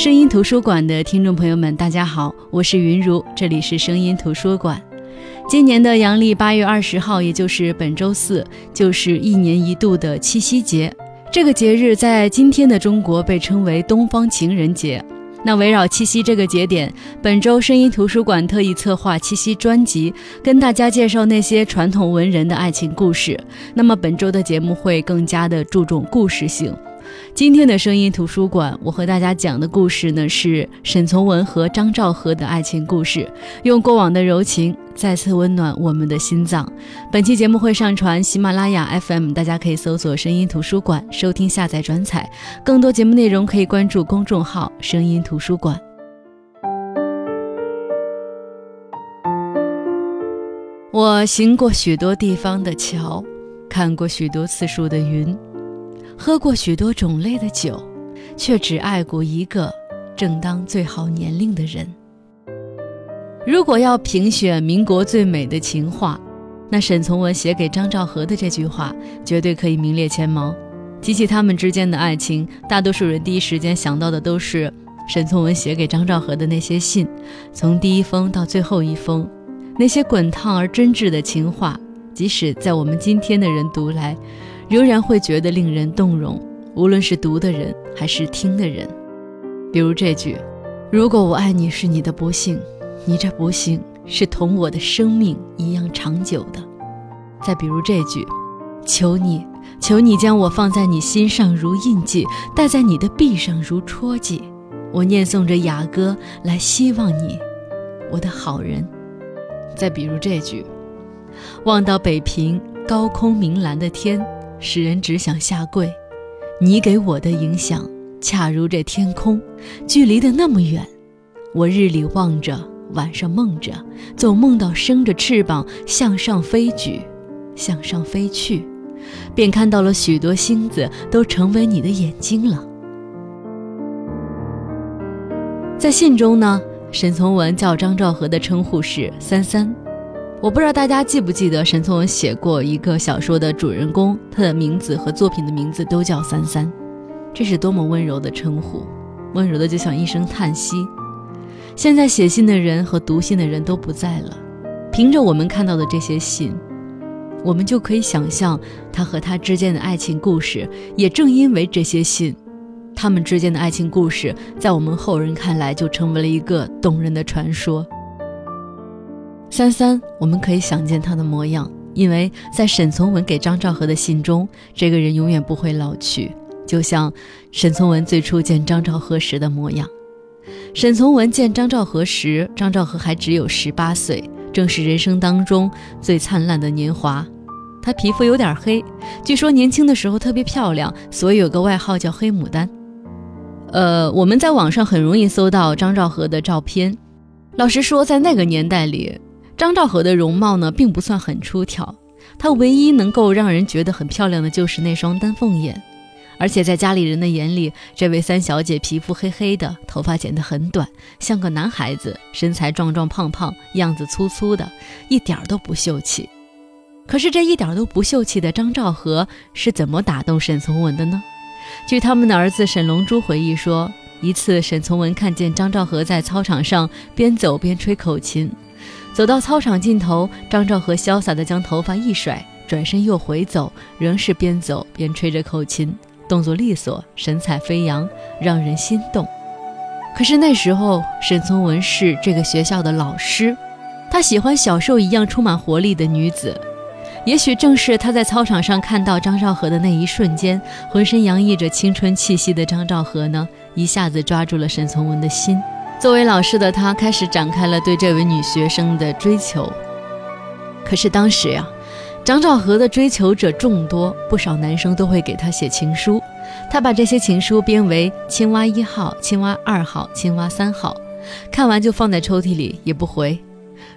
声音图书馆的听众朋友们，大家好，我是云如，这里是声音图书馆。今年的阳历八月二十号，也就是本周四，就是一年一度的七夕节。这个节日在今天的中国被称为东方情人节。那围绕七夕这个节点，本周声音图书馆特意策划七夕专辑，跟大家介绍那些传统文人的爱情故事。那么本周的节目会更加的注重故事性。今天的声音图书馆，我和大家讲的故事呢是沈从文和张兆和的爱情故事，用过往的柔情再次温暖我们的心脏。本期节目会上传喜马拉雅 FM，大家可以搜索“声音图书馆”收听、下载、转采。更多节目内容可以关注公众号“声音图书馆”。我行过许多地方的桥，看过许多次数的云。喝过许多种类的酒，却只爱过一个正当最好年龄的人。如果要评选民国最美的情话，那沈从文写给张兆和的这句话绝对可以名列前茅。提起他们之间的爱情，大多数人第一时间想到的都是沈从文写给张兆和的那些信，从第一封到最后一封，那些滚烫而真挚的情话，即使在我们今天的人读来。仍然会觉得令人动容，无论是读的人还是听的人。比如这句：“如果我爱你是你的不幸，你这不幸是同我的生命一样长久的。”再比如这句：“求你，求你将我放在你心上如印记，戴在你的臂上如戳记。我念诵着雅歌来希望你，我的好人。”再比如这句：“望到北平高空明蓝的天。”使人只想下跪，你给我的影响，恰如这天空，距离的那么远。我日里望着，晚上梦着，总梦到生着翅膀向上飞举，向上飞去，便看到了许多星子都成为你的眼睛了。在信中呢，沈从文叫张兆和的称呼是三三。我不知道大家记不记得沈从文写过一个小说的主人公，他的名字和作品的名字都叫三三，这是多么温柔的称呼，温柔的就像一声叹息。现在写信的人和读信的人都不在了，凭着我们看到的这些信，我们就可以想象他和他之间的爱情故事。也正因为这些信，他们之间的爱情故事，在我们后人看来就成为了一个动人的传说。三三，我们可以想见他的模样，因为在沈从文给张兆和的信中，这个人永远不会老去，就像沈从文最初见张兆和时的模样。沈从文见张兆和时，张兆和还只有十八岁，正是人生当中最灿烂的年华。他皮肤有点黑，据说年轻的时候特别漂亮，所以有个外号叫黑牡丹。呃，我们在网上很容易搜到张兆和的照片。老实说，在那个年代里。张兆和的容貌呢，并不算很出挑，她唯一能够让人觉得很漂亮的就是那双丹凤眼，而且在家里人的眼里，这位三小姐皮肤黑黑的，头发剪得很短，像个男孩子，身材壮壮胖胖，样子粗粗的，一点都不秀气。可是这一点都不秀气的张兆和是怎么打动沈从文的呢？据他们的儿子沈龙珠回忆说，一次沈从文看见张兆和在操场上边走边吹口琴。走到操场尽头，张兆和潇洒地将头发一甩，转身又回走，仍是边走边吹着口琴，动作利索，神采飞扬，让人心动。可是那时候，沈从文是这个学校的老师，他喜欢小兽一样充满活力的女子。也许正是他在操场上看到张兆和的那一瞬间，浑身洋溢着青春气息的张兆和呢，一下子抓住了沈从文的心。作为老师的他，开始展开了对这位女学生的追求。可是当时呀，张兆和的追求者众多，不少男生都会给他写情书。他把这些情书编为“青蛙一号”“青蛙二号”“青蛙三号”，看完就放在抽屉里，也不回。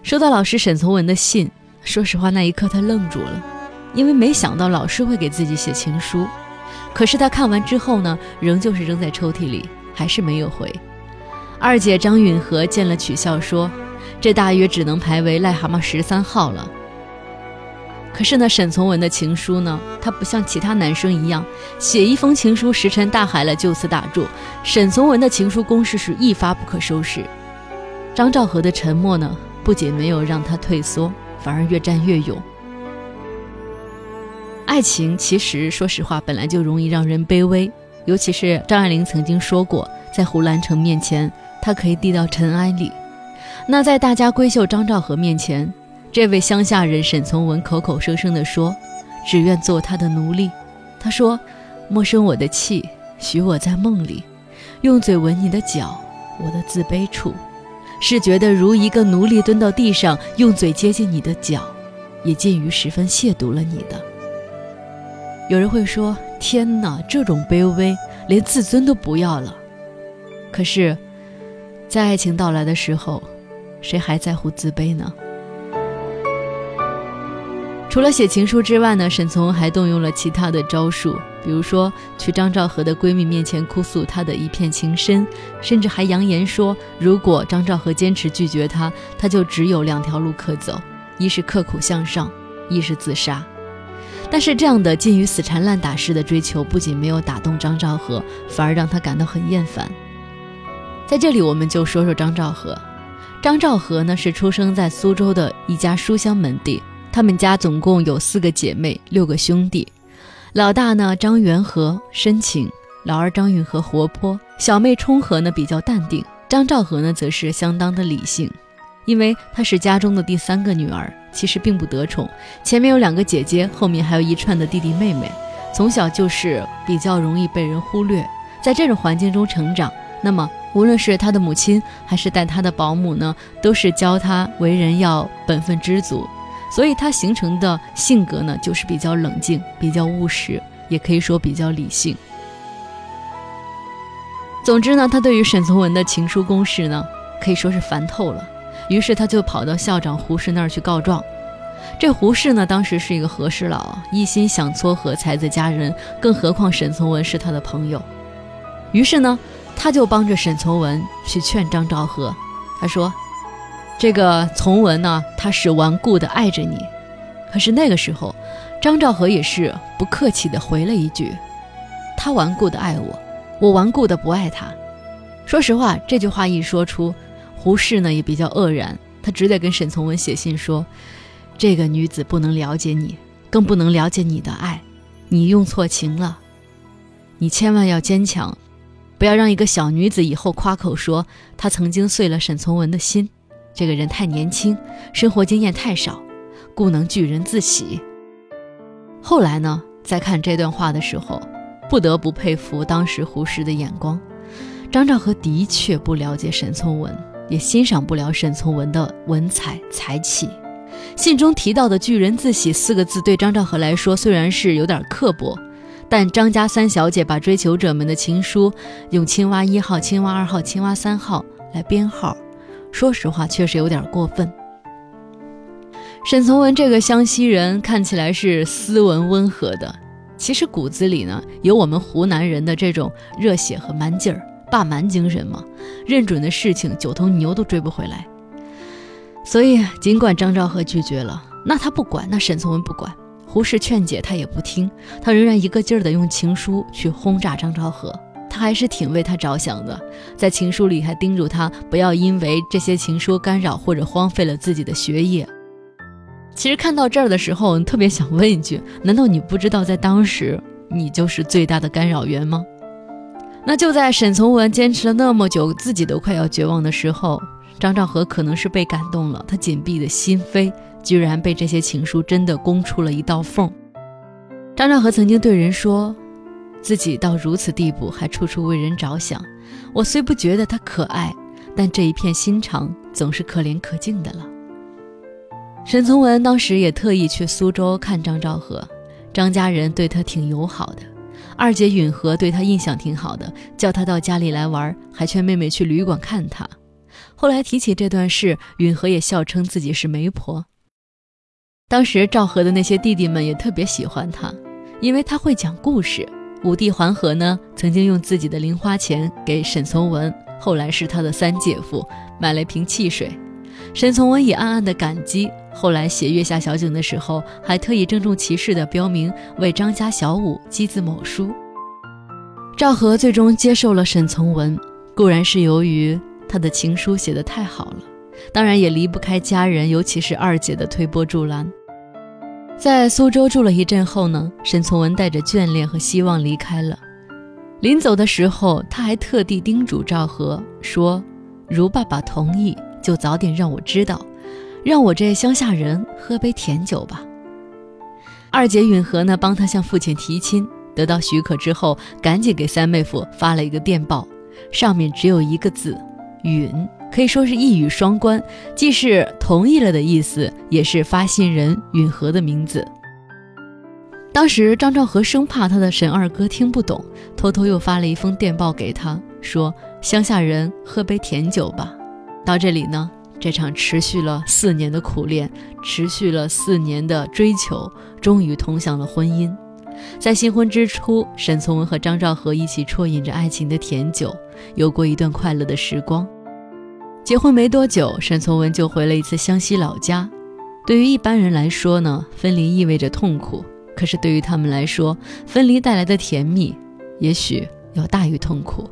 收到老师沈从文的信，说实话，那一刻他愣住了，因为没想到老师会给自己写情书。可是他看完之后呢，仍旧是扔在抽屉里，还是没有回。二姐张允和见了取笑说：“这大约只能排为癞蛤蟆十三号了。”可是呢，沈从文的情书呢，他不像其他男生一样写一封情书石沉大海了就此打住。沈从文的情书攻势是一发不可收拾。张兆和的沉默呢，不仅没有让他退缩，反而越战越勇。爱情其实，说实话，本来就容易让人卑微，尤其是张爱玲曾经说过，在胡兰成面前，他可以低到尘埃里。那在大家闺秀张兆和面前，这位乡下人沈从文口口声声地说：“只愿做他的奴隶。”他说：“莫生我的气，许我在梦里，用嘴吻你的脚，我的自卑处，是觉得如一个奴隶蹲到地上，用嘴接近你的脚，也近于十分亵渎了你的。”有人会说：“天哪，这种卑微，连自尊都不要了。”可是，在爱情到来的时候，谁还在乎自卑呢？除了写情书之外呢，沈从文还动用了其他的招数，比如说去张兆和的闺蜜面前哭诉他的一片情深，甚至还扬言说，如果张兆和坚持拒绝他，他就只有两条路可走：一是刻苦向上，一是自杀。但是这样的近于死缠烂打式的追求，不仅没有打动张兆和，反而让他感到很厌烦。在这里，我们就说说张兆和。张兆和呢，是出生在苏州的一家书香门第。他们家总共有四个姐妹，六个兄弟。老大呢张元和深情，老二张允和活泼，小妹冲和呢比较淡定。张兆和呢则是相当的理性，因为她是家中的第三个女儿，其实并不得宠。前面有两个姐姐，后面还有一串的弟弟妹妹，从小就是比较容易被人忽略。在这种环境中成长，那么无论是他的母亲还是带他的保姆呢，都是教他为人要本分知足。所以他形成的性格呢，就是比较冷静、比较务实，也可以说比较理性。总之呢，他对于沈从文的情书攻势呢，可以说是烦透了。于是他就跑到校长胡适那儿去告状。这胡适呢，当时是一个和事佬，一心想撮合才子佳人，更何况沈从文是他的朋友。于是呢，他就帮着沈从文去劝张兆和，他说。这个从文呢，他是顽固的爱着你，可是那个时候，张兆和也是不客气的回了一句：“他顽固的爱我，我顽固的不爱他。”说实话，这句话一说出，胡适呢也比较愕然，他只得跟沈从文写信说：“这个女子不能了解你，更不能了解你的爱，你用错情了，你千万要坚强，不要让一个小女子以后夸口说她曾经碎了沈从文的心。”这个人太年轻，生活经验太少，故能拒人自喜。后来呢，在看这段话的时候，不得不佩服当时胡适的眼光。张兆和的确不了解沈从文，也欣赏不了沈从文的文采才气。信中提到的“拒人自喜”四个字，对张兆和来说虽然是有点刻薄，但张家三小姐把追求者们的情书用“青蛙一号”“青蛙二号”“青蛙三号”来编号。说实话，确实有点过分。沈从文这个湘西人看起来是斯文温和的，其实骨子里呢有我们湖南人的这种热血和蛮劲儿，霸蛮精神嘛。认准的事情，九头牛都追不回来。所以，尽管张兆和拒绝了，那他不管，那沈从文不管，胡适劝解他也不听，他仍然一个劲儿的用情书去轰炸张兆和。他还是挺为他着想的，在情书里还叮嘱他不要因为这些情书干扰或者荒废了自己的学业。其实看到这儿的时候，特别想问一句：难道你不知道在当时你就是最大的干扰源吗？那就在沈从文坚持了那么久，自己都快要绝望的时候，张兆和可能是被感动了，他紧闭的心扉居然被这些情书真的攻出了一道缝。张兆和曾经对人说。自己到如此地步，还处处为人着想。我虽不觉得他可爱，但这一片心肠总是可怜可敬的了。沈从文当时也特意去苏州看张兆和，张家人对他挺友好的，二姐允和对他印象挺好的，叫他到家里来玩，还劝妹妹去旅馆看他。后来提起这段事，允和也笑称自己是媒婆。当时赵和的那些弟弟们也特别喜欢他，因为他会讲故事。五弟黄和呢，曾经用自己的零花钱给沈从文，后来是他的三姐夫买了一瓶汽水。沈从文也暗暗的感激。后来写月下小景的时候，还特意郑重其事的标明为张家小五寄自某书。赵和最终接受了沈从文，固然是由于他的情书写得太好了，当然也离不开家人，尤其是二姐的推波助澜。在苏州住了一阵后呢，沈从文带着眷恋和希望离开了。临走的时候，他还特地叮嘱赵和说：“如爸爸同意，就早点让我知道。”让我这乡下人喝杯甜酒吧。二姐允和呢，帮他向父亲提亲，得到许可之后，赶紧给三妹夫发了一个电报，上面只有一个字“允”，可以说是一语双关，既是同意了的意思，也是发信人允和的名字。当时张兆和生怕他的沈二哥听不懂，偷偷又发了一封电报给他，说：“乡下人喝杯甜酒吧。”到这里呢。这场持续了四年的苦恋，持续了四年的追求，终于通向了婚姻。在新婚之初，沈从文和张兆和一起啜饮着爱情的甜酒，有过一段快乐的时光。结婚没多久，沈从文就回了一次湘西老家。对于一般人来说呢，分离意味着痛苦；可是对于他们来说，分离带来的甜蜜，也许要大于痛苦。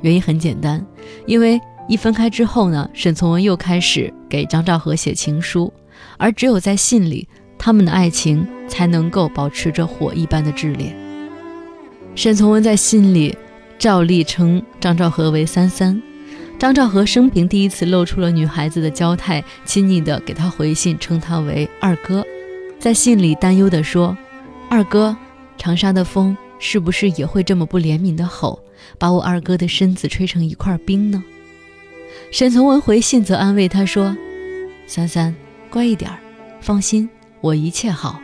原因很简单，因为。一分开之后呢，沈从文又开始给张兆和写情书，而只有在信里，他们的爱情才能够保持着火一般的炽烈。沈从文在信里照例称张兆和为“三三”，张兆和生平第一次露出了女孩子的娇态，亲昵地给他回信，称他为“二哥”。在信里担忧地说：“二哥，长沙的风是不是也会这么不怜悯地吼，把我二哥的身子吹成一块冰呢？”沈从文回信则安慰他说：“三三，乖一点儿，放心，我一切好。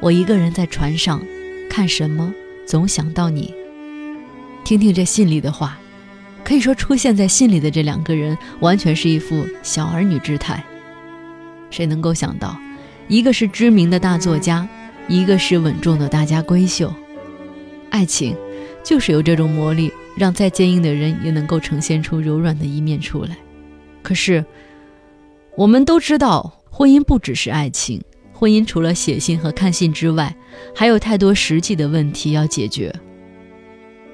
我一个人在船上，看什么总想到你。听听这信里的话，可以说出现在信里的这两个人，完全是一副小儿女之态。谁能够想到，一个是知名的大作家，一个是稳重的大家闺秀。爱情，就是有这种魔力，让再坚硬的人也能够呈现出柔软的一面出来。”可是，我们都知道，婚姻不只是爱情。婚姻除了写信和看信之外，还有太多实际的问题要解决。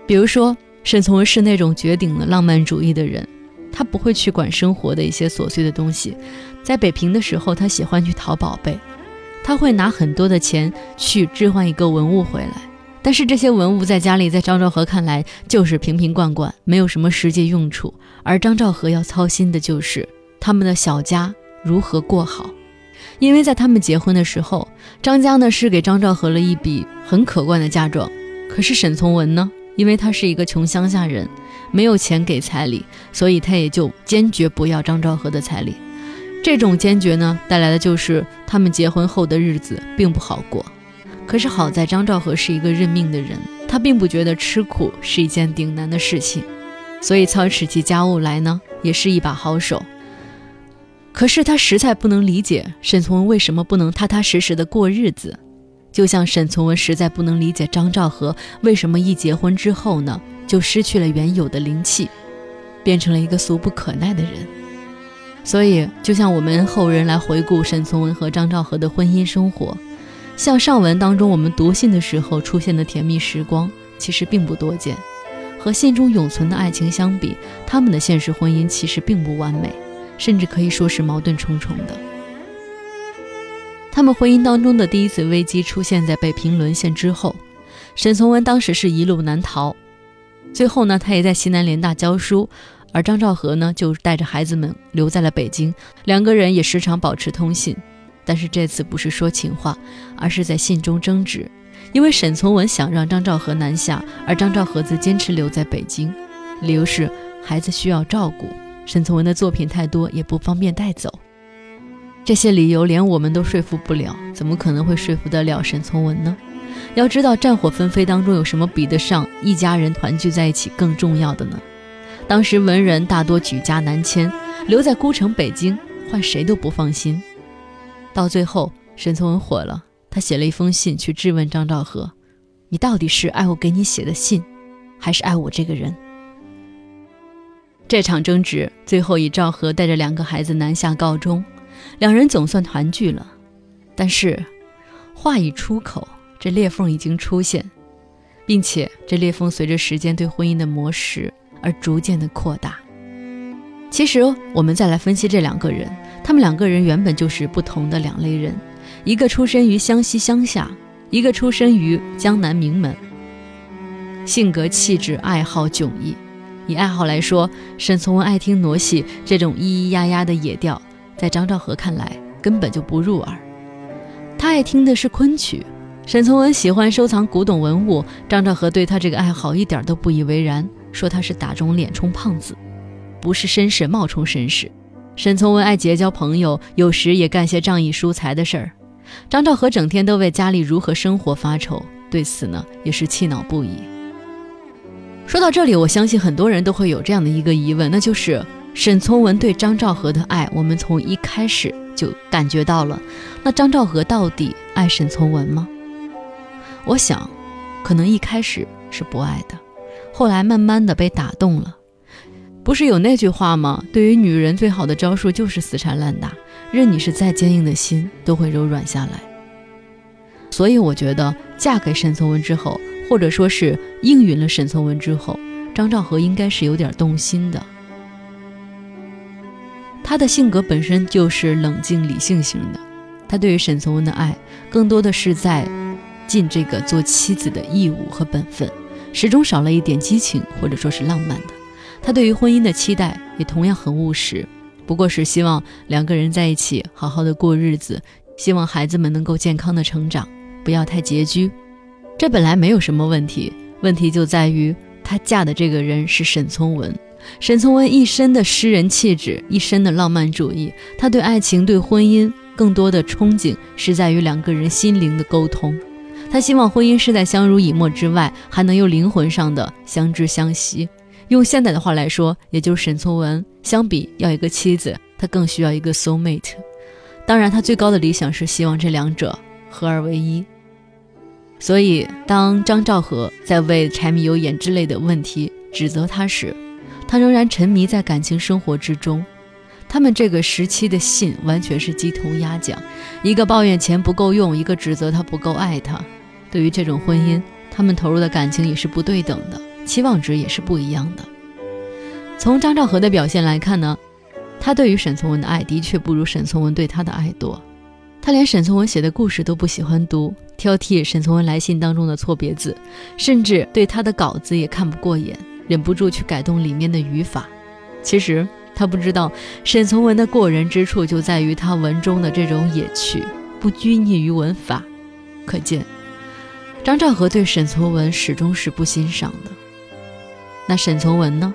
比如说，沈从文是那种绝顶的浪漫主义的人，他不会去管生活的一些琐碎的东西。在北平的时候，他喜欢去淘宝贝，他会拿很多的钱去置换一个文物回来。但是这些文物在家里，在张兆和看来就是瓶瓶罐罐，没有什么实际用处。而张兆和要操心的就是他们的小家如何过好，因为在他们结婚的时候，张家呢是给张兆和了一笔很可观的嫁妆。可是沈从文呢，因为他是一个穷乡下人，没有钱给彩礼，所以他也就坚决不要张兆和的彩礼。这种坚决呢，带来的就是他们结婚后的日子并不好过。可是好在张兆和是一个认命的人，他并不觉得吃苦是一件顶难的事情，所以操持起家务来呢，也是一把好手。可是他实在不能理解沈从文为什么不能踏踏实实的过日子，就像沈从文实在不能理解张兆和为什么一结婚之后呢，就失去了原有的灵气，变成了一个俗不可耐的人。所以，就像我们后人来回顾沈从文和张兆和的婚姻生活。像上文当中我们读信的时候出现的甜蜜时光，其实并不多见。和信中永存的爱情相比，他们的现实婚姻其实并不完美，甚至可以说是矛盾重重的。他们婚姻当中的第一次危机出现在北平沦陷之后，沈从文当时是一路难逃，最后呢，他也在西南联大教书，而张兆和呢，就带着孩子们留在了北京，两个人也时常保持通信。但是这次不是说情话，而是在信中争执，因为沈从文想让张兆和南下，而张兆和则坚持留在北京，理由是孩子需要照顾，沈从文的作品太多，也不方便带走。这些理由连我们都说服不了，怎么可能会说服得了沈从文呢？要知道战火纷飞当中，有什么比得上一家人团聚在一起更重要的呢？当时文人大多举家南迁，留在孤城北京，换谁都不放心。到最后，沈从文火了，他写了一封信去质问张兆和：“你到底是爱我给你写的信，还是爱我这个人？”这场争执最后以赵和带着两个孩子南下告终。两人总算团聚了。但是，话一出口，这裂缝已经出现，并且这裂缝随着时间对婚姻的磨蚀而逐渐的扩大。其实，我们再来分析这两个人，他们两个人原本就是不同的两类人，一个出身于湘西乡下，一个出身于江南名门。性格、气质、爱好迥异。以爱好来说，沈从文爱听傩戏这种咿咿呀呀的野调，在张兆和看来根本就不入耳。他爱听的是昆曲。沈从文喜欢收藏古董文物，张兆和对他这个爱好一点都不以为然，说他是打肿脸充胖子，不是绅士冒充绅士。沈从文爱结交朋友，有时也干些仗义疏财的事儿。张兆和整天都为家里如何生活发愁，对此呢也是气恼不已。说到这里，我相信很多人都会有这样的一个疑问，那就是沈从文对张兆和的爱，我们从一开始就感觉到了。那张兆和到底爱沈从文吗？我想，可能一开始是不爱的，后来慢慢的被打动了。不是有那句话吗？对于女人最好的招数就是死缠烂打，任你是再坚硬的心都会柔软下来。所以我觉得嫁给沈从文之后。或者说是应允了沈从文之后，张兆和应该是有点动心的。他的性格本身就是冷静理性型的，他对于沈从文的爱更多的是在尽这个做妻子的义务和本分，始终少了一点激情或者说是浪漫的。他对于婚姻的期待也同样很务实，不过是希望两个人在一起好好的过日子，希望孩子们能够健康的成长，不要太拮据。这本来没有什么问题，问题就在于她嫁的这个人是沈从文。沈从文一身的诗人气质，一身的浪漫主义，他对爱情、对婚姻更多的憧憬是在于两个人心灵的沟通。他希望婚姻是在相濡以沫之外，还能有灵魂上的相知相惜。用现代的话来说，也就是沈从文相比要一个妻子，他更需要一个 soul mate。当然，他最高的理想是希望这两者合二为一。所以，当张兆和在为柴米油盐之类的问题指责他时，他仍然沉迷在感情生活之中。他们这个时期的信完全是鸡同鸭讲，一个抱怨钱不够用，一个指责他不够爱他。对于这种婚姻，他们投入的感情也是不对等的，期望值也是不一样的。从张兆和的表现来看呢，他对于沈从文的爱的确不如沈从文对他的爱多。他连沈从文写的故事都不喜欢读，挑剔沈从文来信当中的错别字，甚至对他的稿子也看不过眼，忍不住去改动里面的语法。其实他不知道，沈从文的过人之处就在于他文中的这种野趣，不拘泥于文法。可见，张兆和对沈从文始终是不欣赏的。那沈从文呢？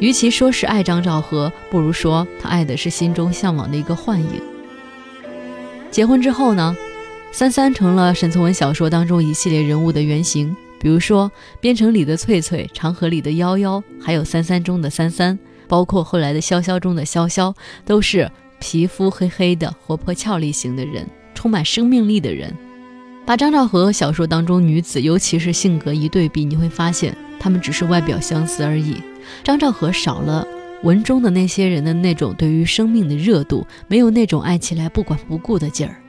与其说是爱张兆和，不如说他爱的是心中向往的一个幻影。结婚之后呢，三三成了沈从文小说当中一系列人物的原型，比如说《边城》里的翠翠，《长河》里的夭夭，还有《三三》中的三三，包括后来的《潇潇》中的潇潇，都是皮肤黑黑的、活泼俏丽型的人，充满生命力的人。把张兆和小说当中女子，尤其是性格一对比，你会发现她们只是外表相似而已。张兆和少了。文中的那些人的那种对于生命的热度，没有那种爱起来不管不顾的劲儿。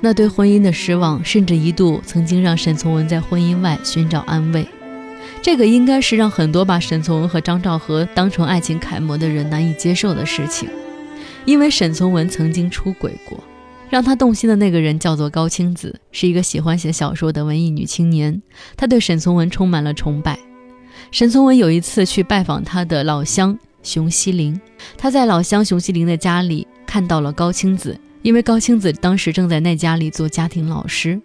那对婚姻的失望，甚至一度曾经让沈从文在婚姻外寻找安慰。这个应该是让很多把沈从文和张兆和当成爱情楷模的人难以接受的事情。因为沈从文曾经出轨过，让他动心的那个人叫做高青子，是一个喜欢写小说的文艺女青年。她对沈从文充满了崇拜。沈从文有一次去拜访他的老乡熊希龄，他在老乡熊希龄的家里看到了高青子，因为高青子当时正在那家里做家庭老师。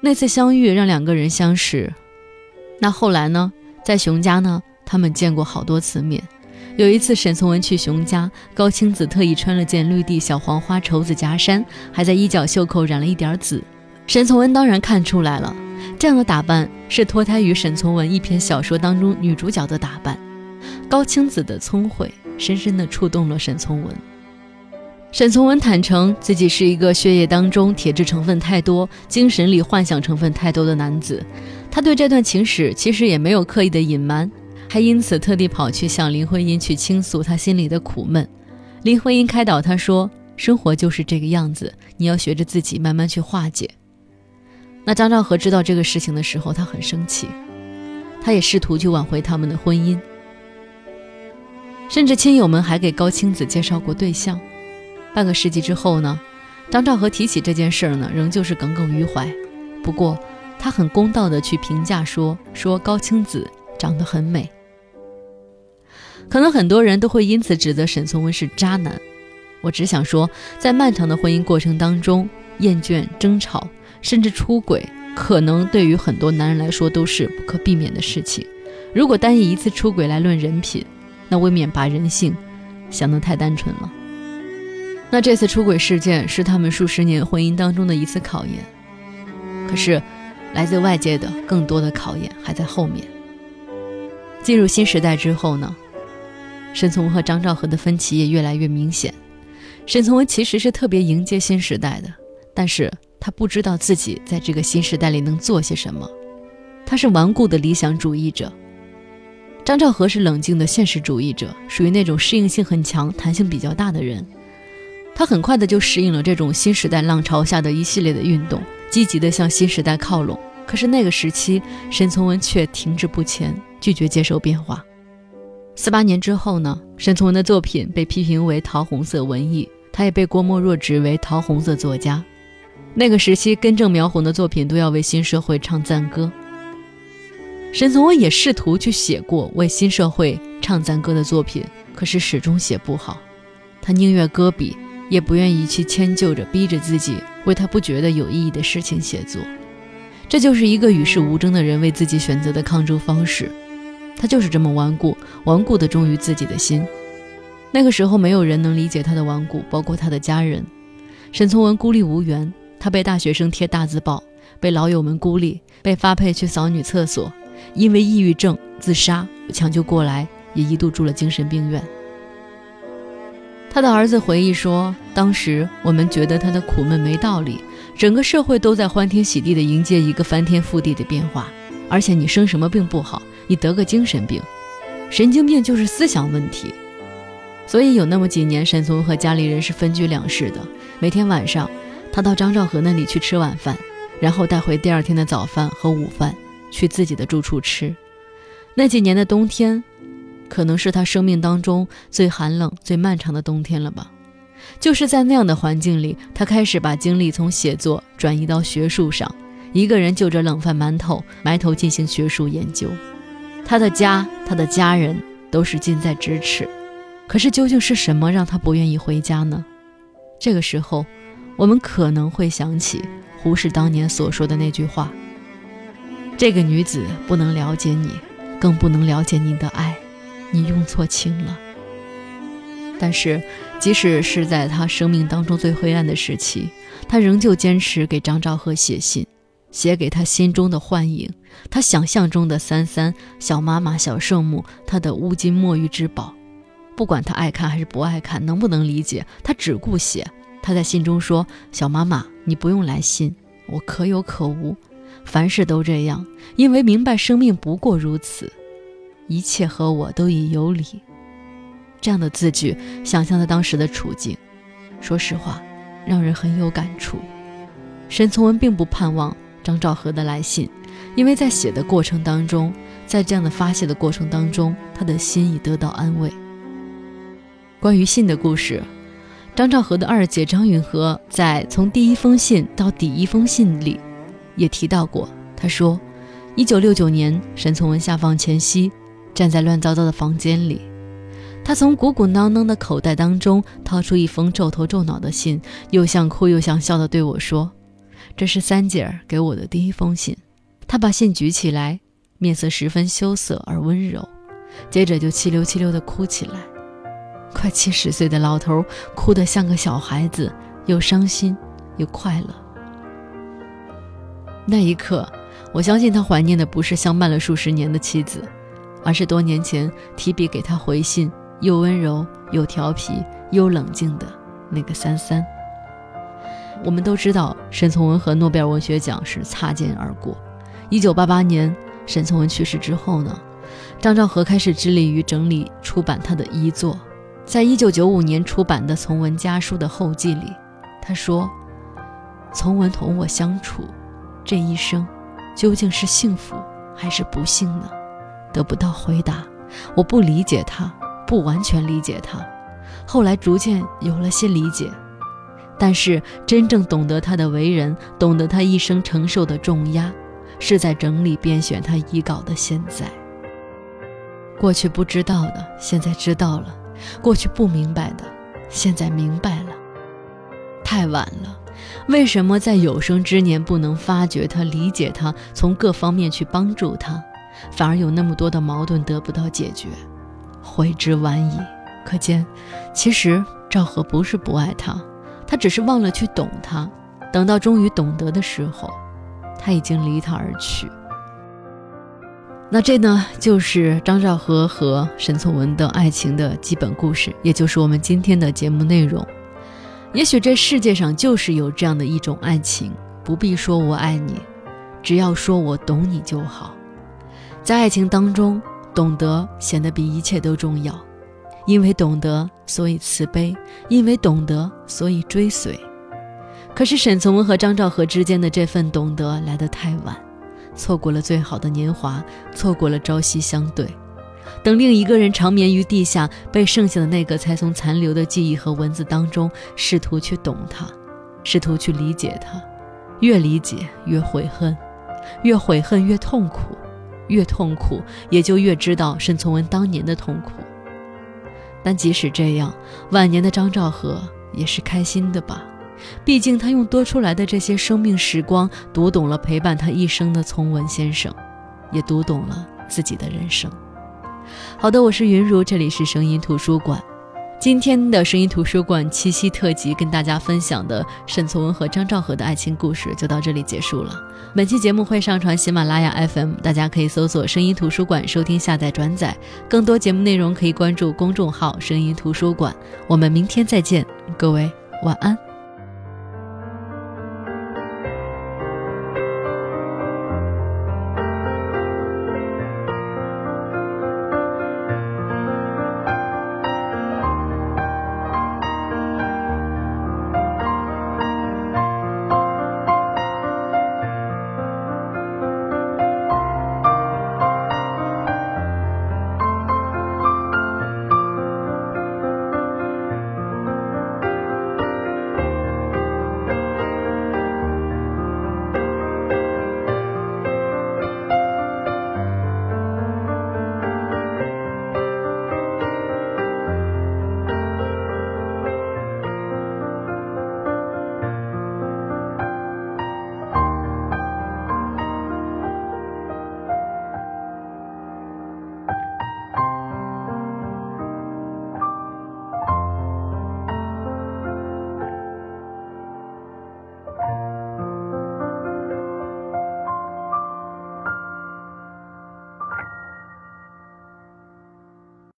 那次相遇让两个人相识。那后来呢，在熊家呢，他们见过好多次面。有一次沈从文去熊家，高青子特意穿了件绿地小黄花绸子夹衫，还在衣角袖口染了一点紫。沈从文当然看出来了。这样的打扮是脱胎于沈从文一篇小说当中女主角的打扮。高青子的聪慧深深地触动了沈从文。沈从文坦诚自己是一个血液当中铁质成分太多、精神里幻想成分太多的男子。他对这段情史其实也没有刻意的隐瞒，还因此特地跑去向林徽因去倾诉他心里的苦闷。林徽因开导他说：“生活就是这个样子，你要学着自己慢慢去化解。”那张兆和知道这个事情的时候，他很生气，他也试图去挽回他们的婚姻，甚至亲友们还给高青子介绍过对象。半个世纪之后呢，张兆和提起这件事儿呢，仍旧是耿耿于怀。不过，他很公道的去评价说：“说高青子长得很美。”可能很多人都会因此指责沈从文是渣男。我只想说，在漫长的婚姻过程当中，厌倦、争吵，甚至出轨，可能对于很多男人来说都是不可避免的事情。如果单以一次出轨来论人品，那未免把人性想得太单纯了。那这次出轨事件是他们数十年婚姻当中的一次考验。可是，来自外界的更多的考验还在后面。进入新时代之后呢？沈从文和张兆和的分歧也越来越明显。沈从文其实是特别迎接新时代的，但是他不知道自己在这个新时代里能做些什么。他是顽固的理想主义者，张兆和是冷静的现实主义者，属于那种适应性很强、弹性比较大的人。他很快的就适应了这种新时代浪潮下的一系列的运动，积极的向新时代靠拢。可是那个时期，沈从文却停滞不前，拒绝接受变化。四八年之后呢，沈从文的作品被批评为桃红色文艺，他也被郭沫若指为桃红色作家。那个时期，根正苗红的作品都要为新社会唱赞歌。沈从文也试图去写过为新社会唱赞歌的作品，可是始终写不好。他宁愿搁笔，也不愿意去迁就着、逼着自己为他不觉得有意义的事情写作。这就是一个与世无争的人为自己选择的抗争方式。他就是这么顽固，顽固的忠于自己的心。那个时候，没有人能理解他的顽固，包括他的家人。沈从文孤立无援，他被大学生贴大字报，被老友们孤立，被发配去扫女厕所，因为抑郁症自杀，抢救过来也一度住了精神病院。他的儿子回忆说：“当时我们觉得他的苦闷没道理，整个社会都在欢天喜地地迎接一个翻天覆地的变化，而且你生什么病不好。”你得个精神病，神经病就是思想问题。所以有那么几年，沈从文和家里人是分居两室的。每天晚上，他到张兆和那里去吃晚饭，然后带回第二天的早饭和午饭去自己的住处吃。那几年的冬天，可能是他生命当中最寒冷、最漫长的冬天了吧。就是在那样的环境里，他开始把精力从写作转移到学术上，一个人就着冷饭馒头埋头进行学术研究。他的家，他的家人都是近在咫尺，可是究竟是什么让他不愿意回家呢？这个时候，我们可能会想起胡适当年所说的那句话：“这个女子不能了解你，更不能了解你的爱，你用错情了。”但是，即使是在他生命当中最灰暗的时期，他仍旧坚持给张兆和写信。写给他心中的幻影，他想象中的三三小妈妈、小圣母，他的乌金墨玉之宝。不管他爱看还是不爱看，能不能理解，他只顾写。他在信中说：“小妈妈，你不用来信，我可有可无，凡事都这样，因为明白生命不过如此，一切和我都已有理。”这样的字句，想象他当时的处境，说实话，让人很有感触。沈从文并不盼望。张兆和的来信，因为在写的过程当中，在这样的发泄的过程当中，他的心已得到安慰。关于信的故事，张兆和的二姐张允和在从第一封信到第一封信里也提到过。他说，一九六九年沈从文下放前夕，站在乱糟糟的房间里，他从鼓鼓囊囊的口袋当中掏出一封皱头皱脑的信，又像哭又像笑的对我说。这是三姐儿给我的第一封信，他把信举起来，面色十分羞涩而温柔，接着就气溜气溜地哭起来。快七十岁的老头哭得像个小孩子，又伤心又快乐。那一刻，我相信他怀念的不是相伴了数十年的妻子，而是多年前提笔给他回信又温柔又调皮又冷静的那个三三。我们都知道，沈从文和诺贝尔文学奖是擦肩而过。一九八八年，沈从文去世之后呢，张兆和开始致力于整理出版他的遗作。在一九九五年出版的从文家书的后记里，他说：“从文同我相处，这一生究竟是幸福还是不幸呢？得不到回答。我不理解他，不完全理解他，后来逐渐有了些理解。”但是真正懂得他的为人，懂得他一生承受的重压，是在整理编选他遗稿的现在。过去不知道的，现在知道了；过去不明白的，现在明白了。太晚了，为什么在有生之年不能发掘他、理解他，从各方面去帮助他，反而有那么多的矛盾得不到解决？悔之晚矣。可见，其实赵和不是不爱他。他只是忘了去懂他，等到终于懂得的时候，他已经离他而去。那这呢，就是张兆和和沈从文的爱情的基本故事，也就是我们今天的节目内容。也许这世界上就是有这样的一种爱情，不必说我爱你，只要说我懂你就好。在爱情当中，懂得显得比一切都重要。因为懂得，所以慈悲；因为懂得，所以追随。可是沈从文和张兆和之间的这份懂得来得太晚，错过了最好的年华，错过了朝夕相对。等另一个人长眠于地下，被剩下的那个才从残留的记忆和文字当中试图去懂他，试图去理解他。越理解越悔恨，越悔恨越痛苦，越痛苦也就越知道沈从文当年的痛苦。但即使这样，晚年的张兆和也是开心的吧？毕竟他用多出来的这些生命时光，读懂了陪伴他一生的从文先生，也读懂了自己的人生。好的，我是云如，这里是声音图书馆。今天的声音图书馆七夕特辑，跟大家分享的沈从文和张兆和的爱情故事就到这里结束了。本期节目会上传喜马拉雅 FM，大家可以搜索“声音图书馆”收听、下载、转载。更多节目内容可以关注公众号“声音图书馆”。我们明天再见，各位晚安。